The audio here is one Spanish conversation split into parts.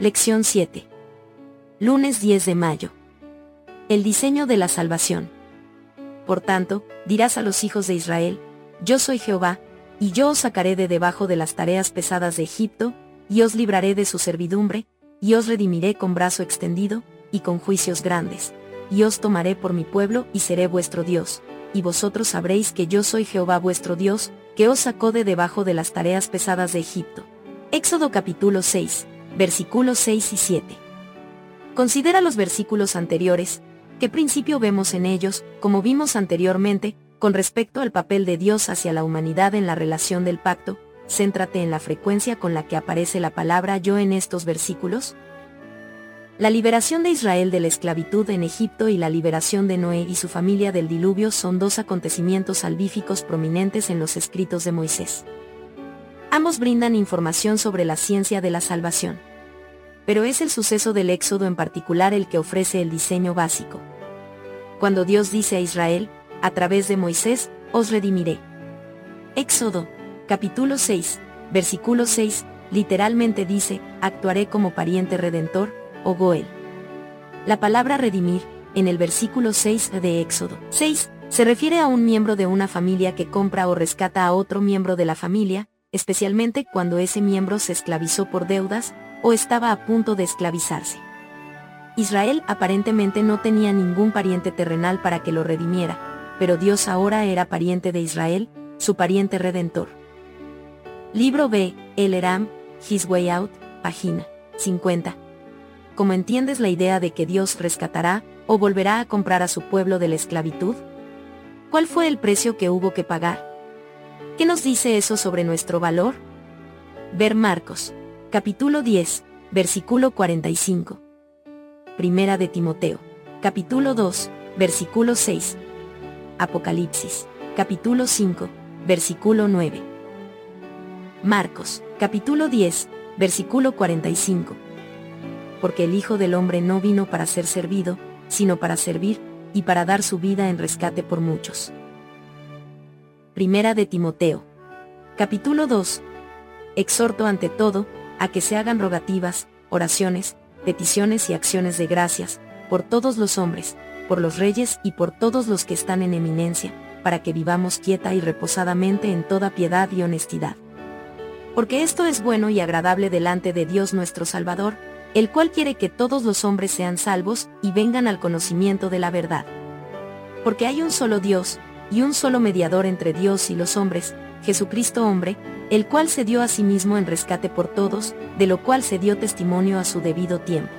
Lección 7. Lunes 10 de mayo. El diseño de la salvación. Por tanto, dirás a los hijos de Israel, Yo soy Jehová, y yo os sacaré de debajo de las tareas pesadas de Egipto, y os libraré de su servidumbre, y os redimiré con brazo extendido, y con juicios grandes, y os tomaré por mi pueblo y seré vuestro Dios, y vosotros sabréis que yo soy Jehová vuestro Dios, que os sacó de debajo de las tareas pesadas de Egipto. Éxodo capítulo 6, versículos 6 y 7. Considera los versículos anteriores, ¿qué principio vemos en ellos, como vimos anteriormente, con respecto al papel de Dios hacia la humanidad en la relación del pacto? Céntrate en la frecuencia con la que aparece la palabra yo en estos versículos, la liberación de Israel de la esclavitud en Egipto y la liberación de Noé y su familia del diluvio son dos acontecimientos salvíficos prominentes en los escritos de Moisés. Ambos brindan información sobre la ciencia de la salvación. Pero es el suceso del Éxodo en particular el que ofrece el diseño básico. Cuando Dios dice a Israel, a través de Moisés, os redimiré. Éxodo, capítulo 6, versículo 6, literalmente dice, actuaré como pariente redentor, o Goel. La palabra redimir, en el versículo 6 de Éxodo 6, se refiere a un miembro de una familia que compra o rescata a otro miembro de la familia, especialmente cuando ese miembro se esclavizó por deudas, o estaba a punto de esclavizarse. Israel aparentemente no tenía ningún pariente terrenal para que lo redimiera, pero Dios ahora era pariente de Israel, su pariente redentor. Libro B, El Eram, His Way Out, página 50 como entiendes la idea de que Dios rescatará o volverá a comprar a su pueblo de la esclavitud? ¿Cuál fue el precio que hubo que pagar? ¿Qué nos dice eso sobre nuestro valor? Ver Marcos, capítulo 10, versículo 45. Primera de Timoteo, capítulo 2, versículo 6. Apocalipsis, capítulo 5, versículo 9. Marcos, capítulo 10, versículo 45 porque el Hijo del Hombre no vino para ser servido, sino para servir, y para dar su vida en rescate por muchos. Primera de Timoteo. Capítulo 2. Exhorto ante todo, a que se hagan rogativas, oraciones, peticiones y acciones de gracias, por todos los hombres, por los reyes y por todos los que están en eminencia, para que vivamos quieta y reposadamente en toda piedad y honestidad. Porque esto es bueno y agradable delante de Dios nuestro Salvador, el cual quiere que todos los hombres sean salvos y vengan al conocimiento de la verdad. Porque hay un solo Dios, y un solo mediador entre Dios y los hombres, Jesucristo hombre, el cual se dio a sí mismo en rescate por todos, de lo cual se dio testimonio a su debido tiempo.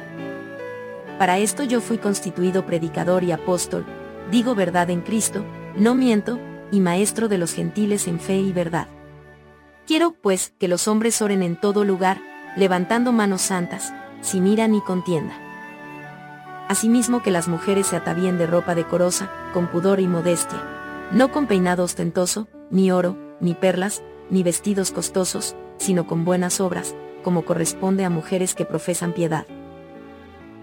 Para esto yo fui constituido predicador y apóstol, digo verdad en Cristo, no miento, y maestro de los gentiles en fe y verdad. Quiero, pues, que los hombres oren en todo lugar, levantando manos santas, sin ira ni contienda. Asimismo que las mujeres se atavíen de ropa decorosa, con pudor y modestia, no con peinado ostentoso, ni oro, ni perlas, ni vestidos costosos, sino con buenas obras, como corresponde a mujeres que profesan piedad.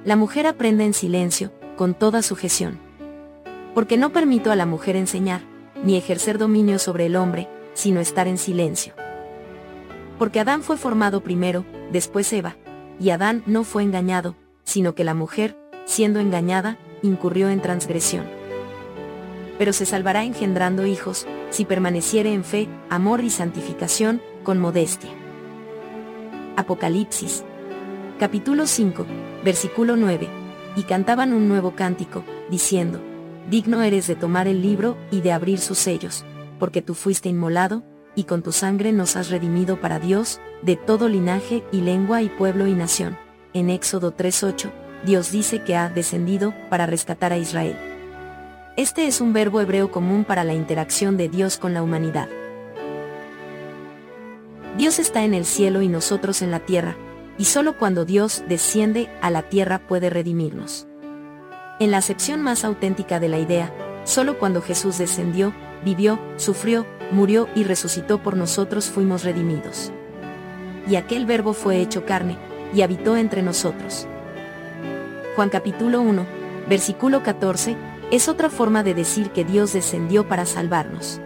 La mujer aprende en silencio, con toda sujeción. Porque no permito a la mujer enseñar, ni ejercer dominio sobre el hombre, sino estar en silencio. Porque Adán fue formado primero, después Eva, y Adán no fue engañado, sino que la mujer, siendo engañada, incurrió en transgresión. Pero se salvará engendrando hijos, si permaneciere en fe, amor y santificación, con modestia. Apocalipsis. Capítulo 5, versículo 9. Y cantaban un nuevo cántico, diciendo, Digno eres de tomar el libro y de abrir sus sellos, porque tú fuiste inmolado, y con tu sangre nos has redimido para Dios, de todo linaje y lengua y pueblo y nación. En Éxodo 3.8, Dios dice que ha descendido para rescatar a Israel. Este es un verbo hebreo común para la interacción de Dios con la humanidad. Dios está en el cielo y nosotros en la tierra, y solo cuando Dios desciende a la tierra puede redimirnos. En la acepción más auténtica de la idea, solo cuando Jesús descendió, vivió, sufrió, murió y resucitó por nosotros fuimos redimidos. Y aquel verbo fue hecho carne, y habitó entre nosotros. Juan capítulo 1, versículo 14, es otra forma de decir que Dios descendió para salvarnos.